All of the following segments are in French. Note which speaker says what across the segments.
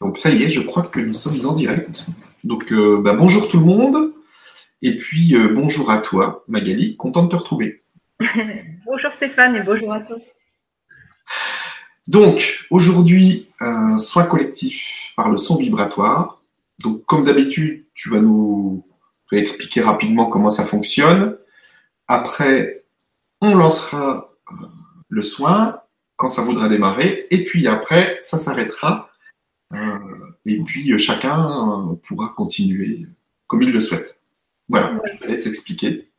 Speaker 1: Donc ça y est, je crois que nous sommes en direct. Donc euh, bah, bonjour tout le monde. Et puis euh, bonjour à toi, Magali, content de te retrouver.
Speaker 2: bonjour Stéphane et bonjour à tous.
Speaker 1: Donc aujourd'hui, un soin collectif par le son vibratoire. Donc comme d'habitude, tu vas nous réexpliquer rapidement comment ça fonctionne. Après, on lancera euh, le soin quand ça voudra démarrer. Et puis après, ça s'arrêtera. Euh, et puis euh, chacun pourra continuer comme il le souhaite. Voilà, je te laisse expliquer.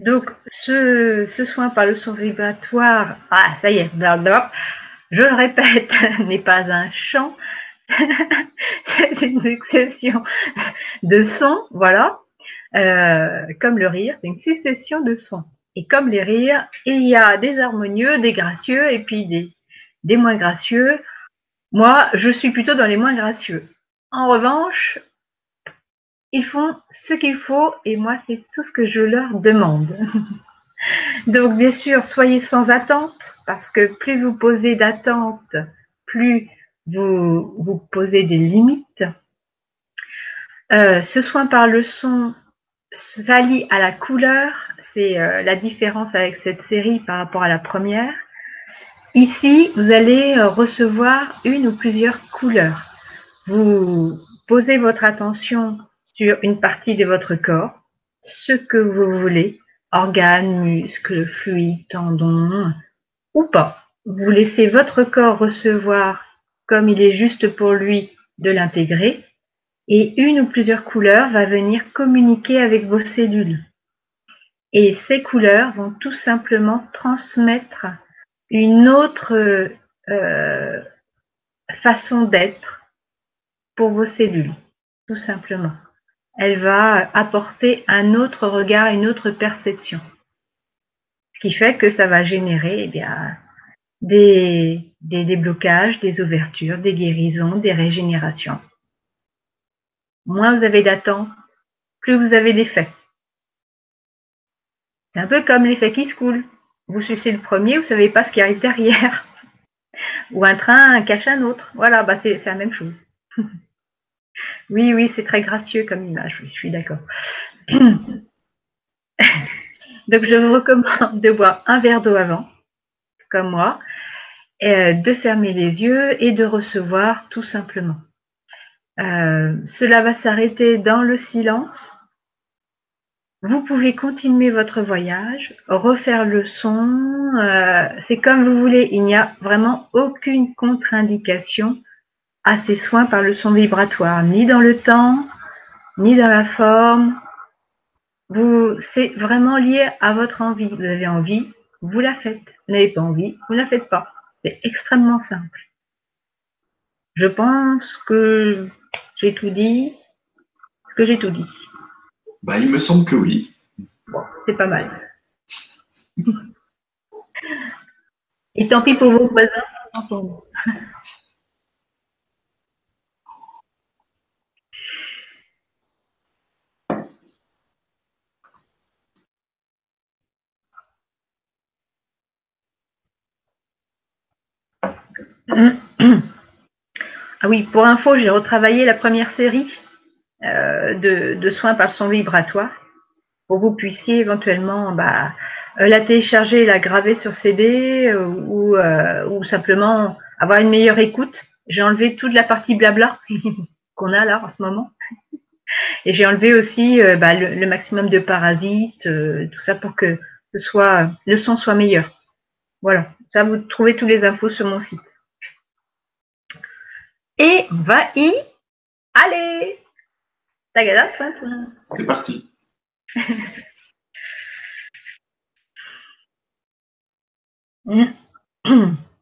Speaker 2: Donc, ce, soin par le son vibratoire, ah, ça y est, je le répète, n'est pas un chant, c'est une succession de sons, voilà, euh, comme le rire, c'est une succession de sons. Et comme les rires, il y a des harmonieux, des gracieux et puis des, des moins gracieux. Moi, je suis plutôt dans les moins gracieux. En revanche, ils font ce qu'il faut et moi, c'est tout ce que je leur demande. Donc, bien sûr, soyez sans attente parce que plus vous posez d'attente, plus vous, vous posez des limites. Euh, ce soin par le son s'allie à la couleur c'est euh, la différence avec cette série par rapport à la première. Ici, vous allez euh, recevoir une ou plusieurs couleurs. Vous posez votre attention sur une partie de votre corps, ce que vous voulez, organes, muscles, fluides, tendons, ou pas. Vous laissez votre corps recevoir comme il est juste pour lui de l'intégrer, et une ou plusieurs couleurs va venir communiquer avec vos cellules. Et ces couleurs vont tout simplement transmettre une autre euh, façon d'être pour vos cellules, tout simplement. Elle va apporter un autre regard, une autre perception. Ce qui fait que ça va générer eh des, des déblocages, des ouvertures, des guérisons, des régénérations. Moins vous avez d'attente, plus vous avez d'effets. C'est un peu comme l'effet qui se coule. Vous sucez le premier, vous ne savez pas ce qui arrive derrière. Ou un train cache un autre. Voilà, bah c'est la même chose. oui, oui, c'est très gracieux comme image, je suis d'accord. Donc je vous recommande de boire un verre d'eau avant, comme moi, euh, de fermer les yeux et de recevoir tout simplement. Euh, cela va s'arrêter dans le silence vous pouvez continuer votre voyage, refaire le son, euh, c'est comme vous voulez. Il n'y a vraiment aucune contre-indication à ces soins par le son vibratoire, ni dans le temps, ni dans la forme. C'est vraiment lié à votre envie. Vous avez envie, vous la faites. Vous n'avez pas envie, vous ne la faites pas. C'est extrêmement simple. Je pense que j'ai tout dit. Que j'ai tout dit?
Speaker 1: Bah, il me semble que oui.
Speaker 2: c'est pas mal. Et tant pis pour vos voisins, Ah oui, pour info, j'ai retravaillé la première série euh, de, soins par son vibratoire pour que vous puissiez éventuellement bah, euh, la télécharger, la graver sur CD euh, ou, ou simplement avoir une meilleure écoute. J'ai enlevé toute la partie blabla qu'on a là en ce moment. Et j'ai enlevé aussi bah, le, maximum de parasites, tout ça pour que le son soit meilleur. Voilà, ça vous trouvez tous les infos sur mon site. Et va y aller
Speaker 1: c'est parti.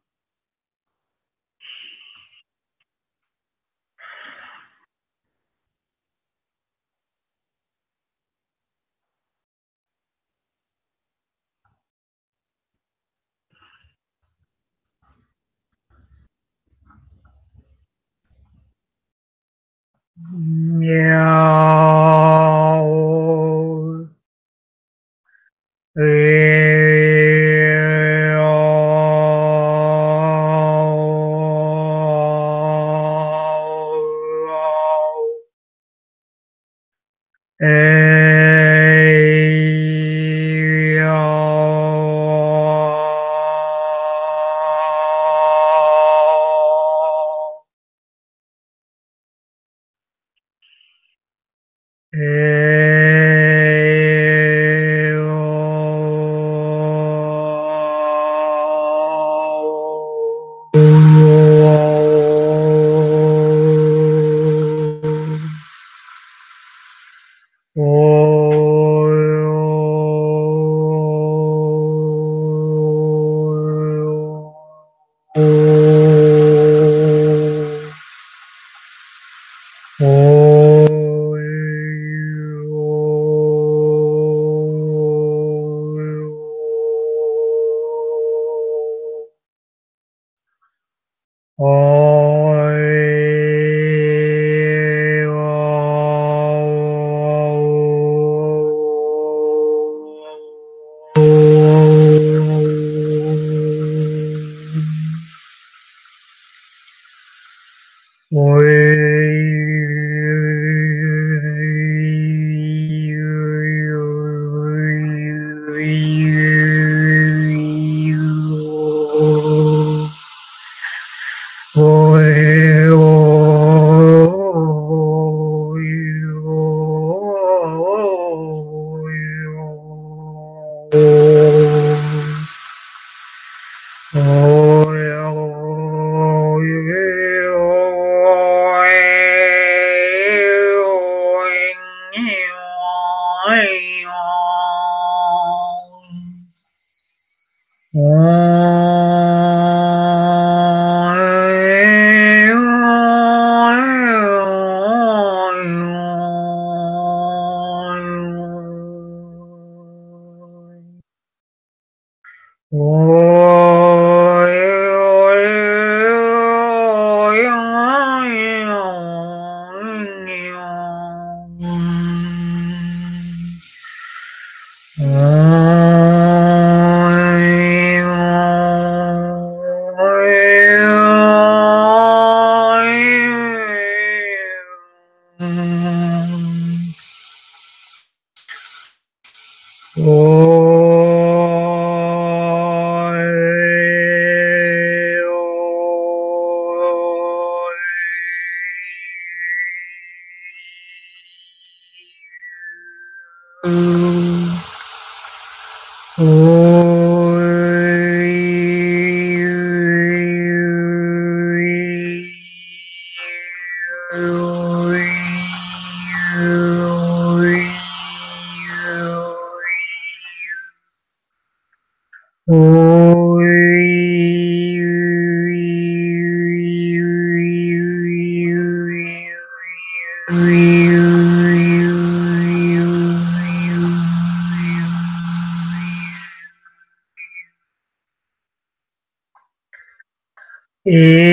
Speaker 3: meow, meow, meow. Oh. A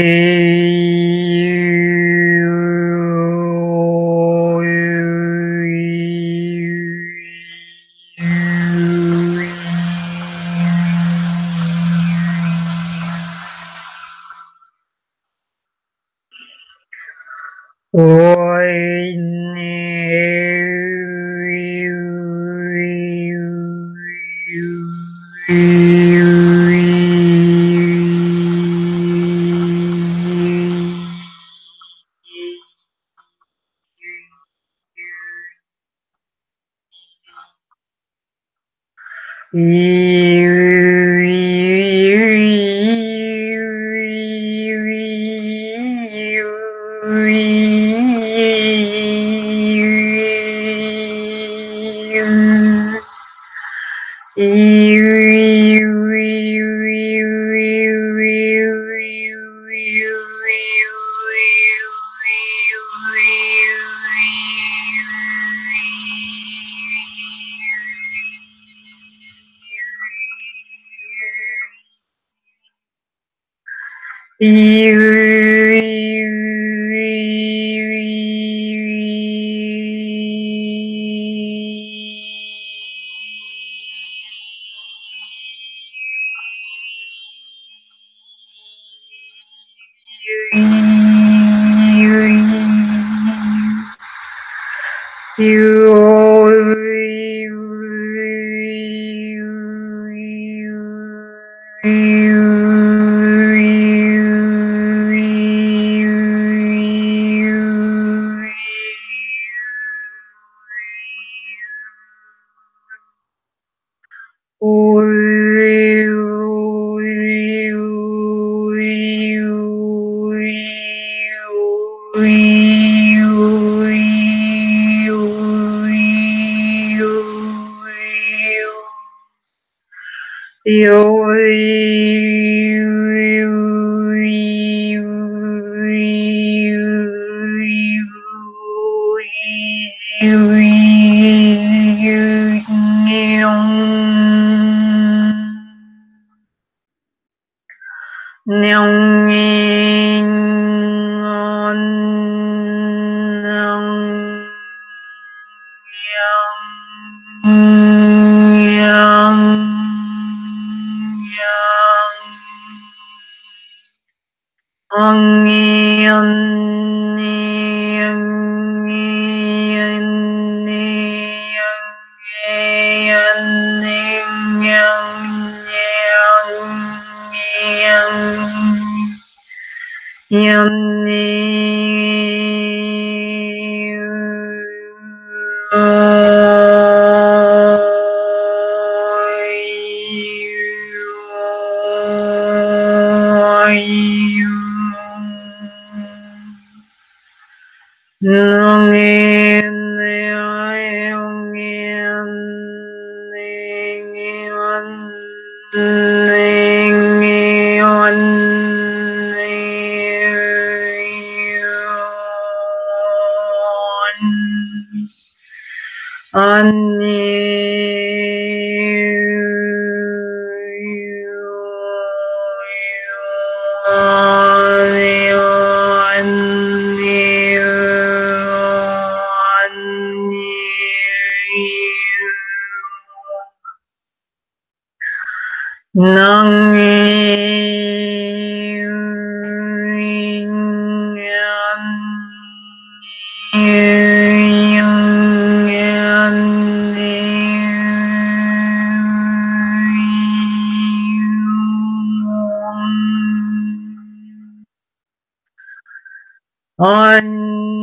Speaker 3: Mm. Yoi. yang on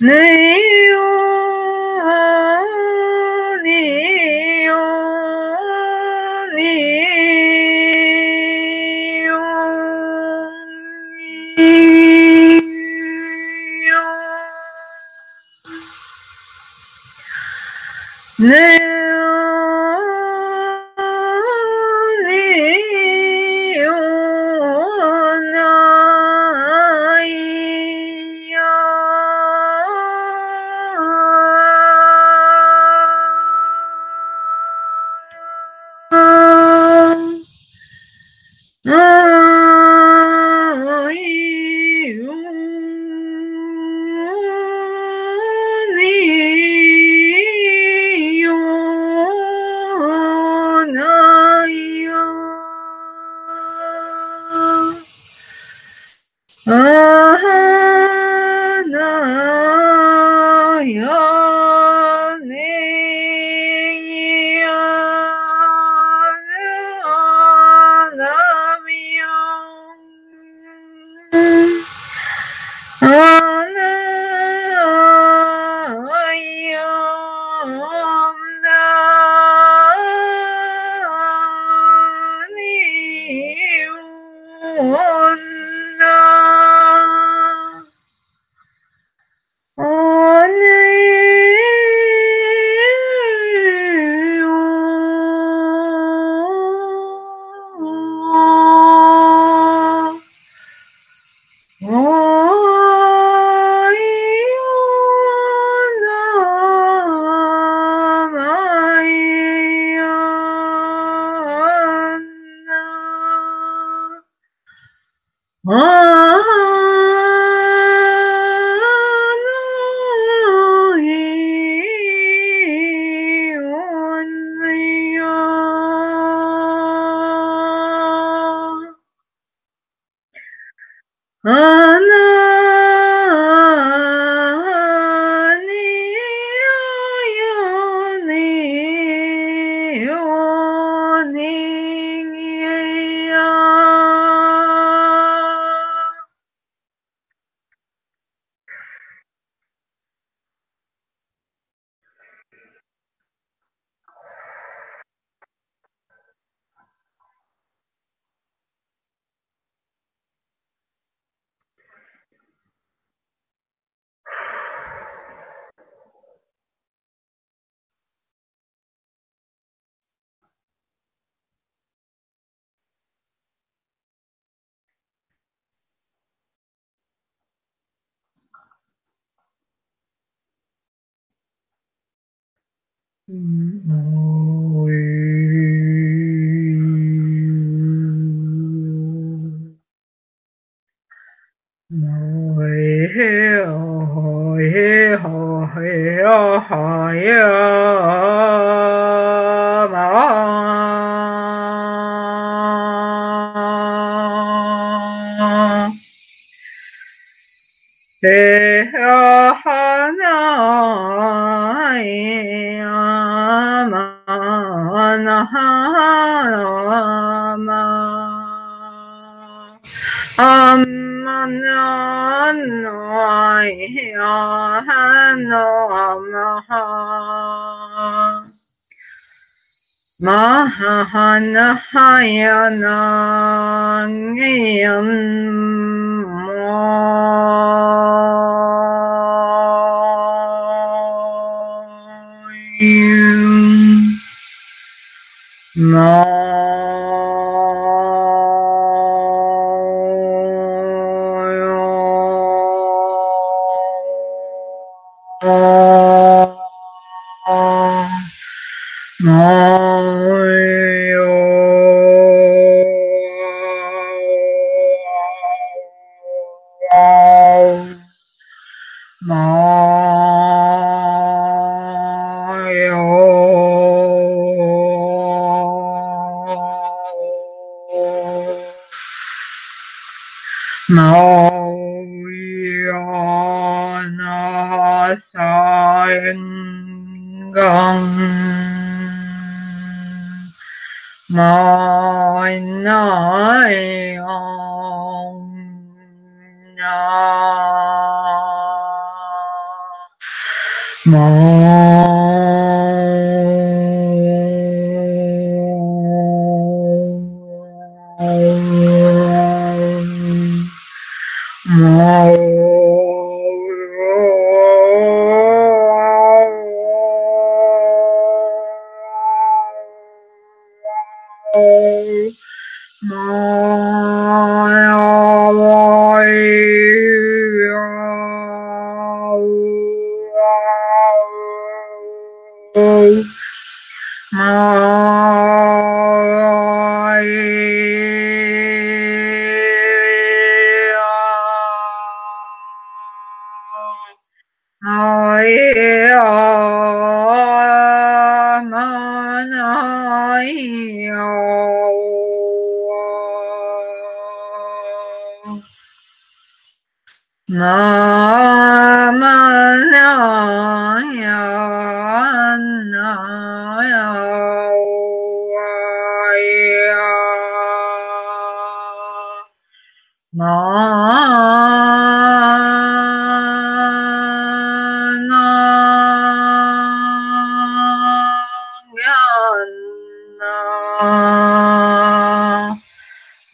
Speaker 3: 没嗯。Mahayana Mahayana Mahayana Oh. my night my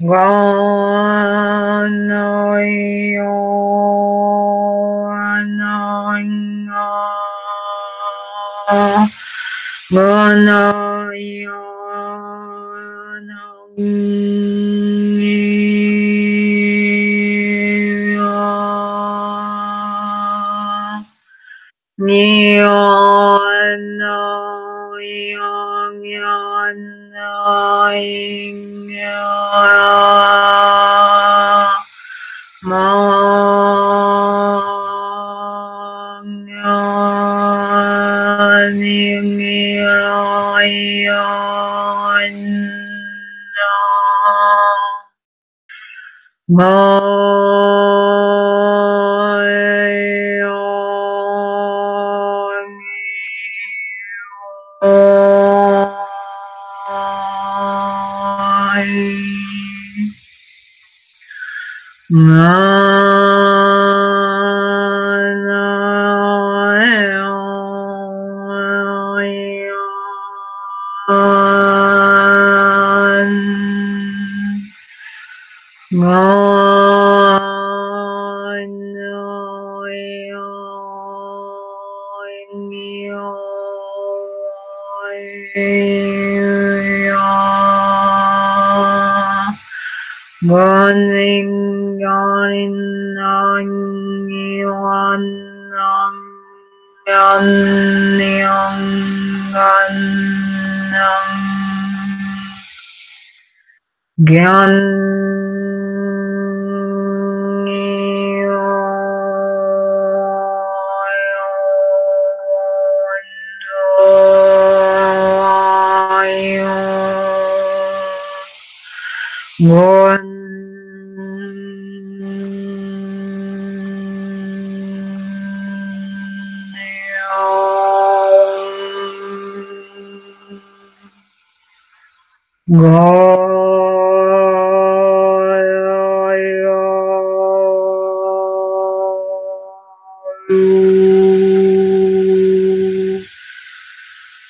Speaker 3: Gone are you. No. ध्यान One.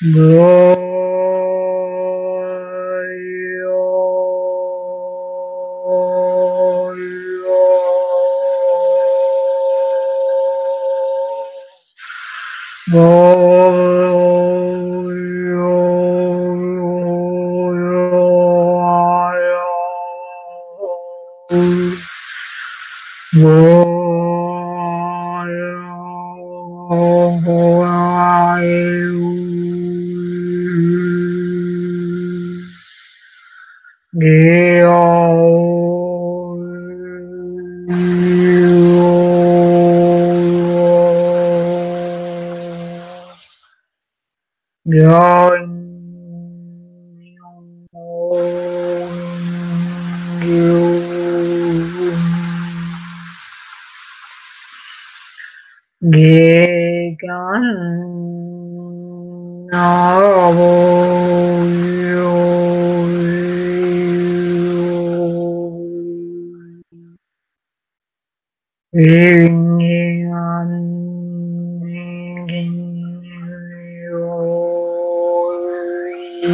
Speaker 3: No. Oh. Nghe cả nó vô Yeah. Go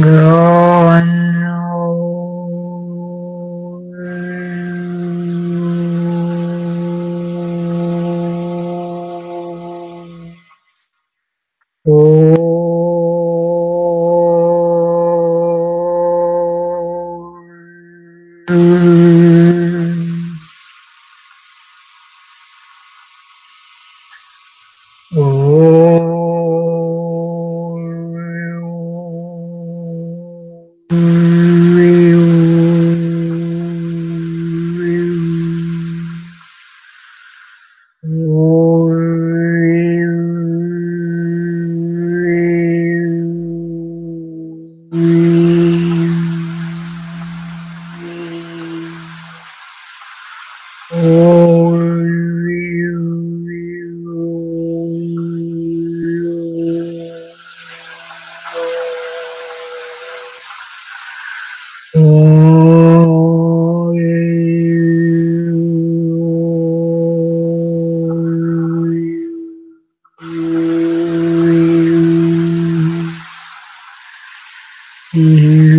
Speaker 3: on. Mm-hmm.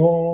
Speaker 3: Oh.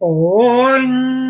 Speaker 3: Oh.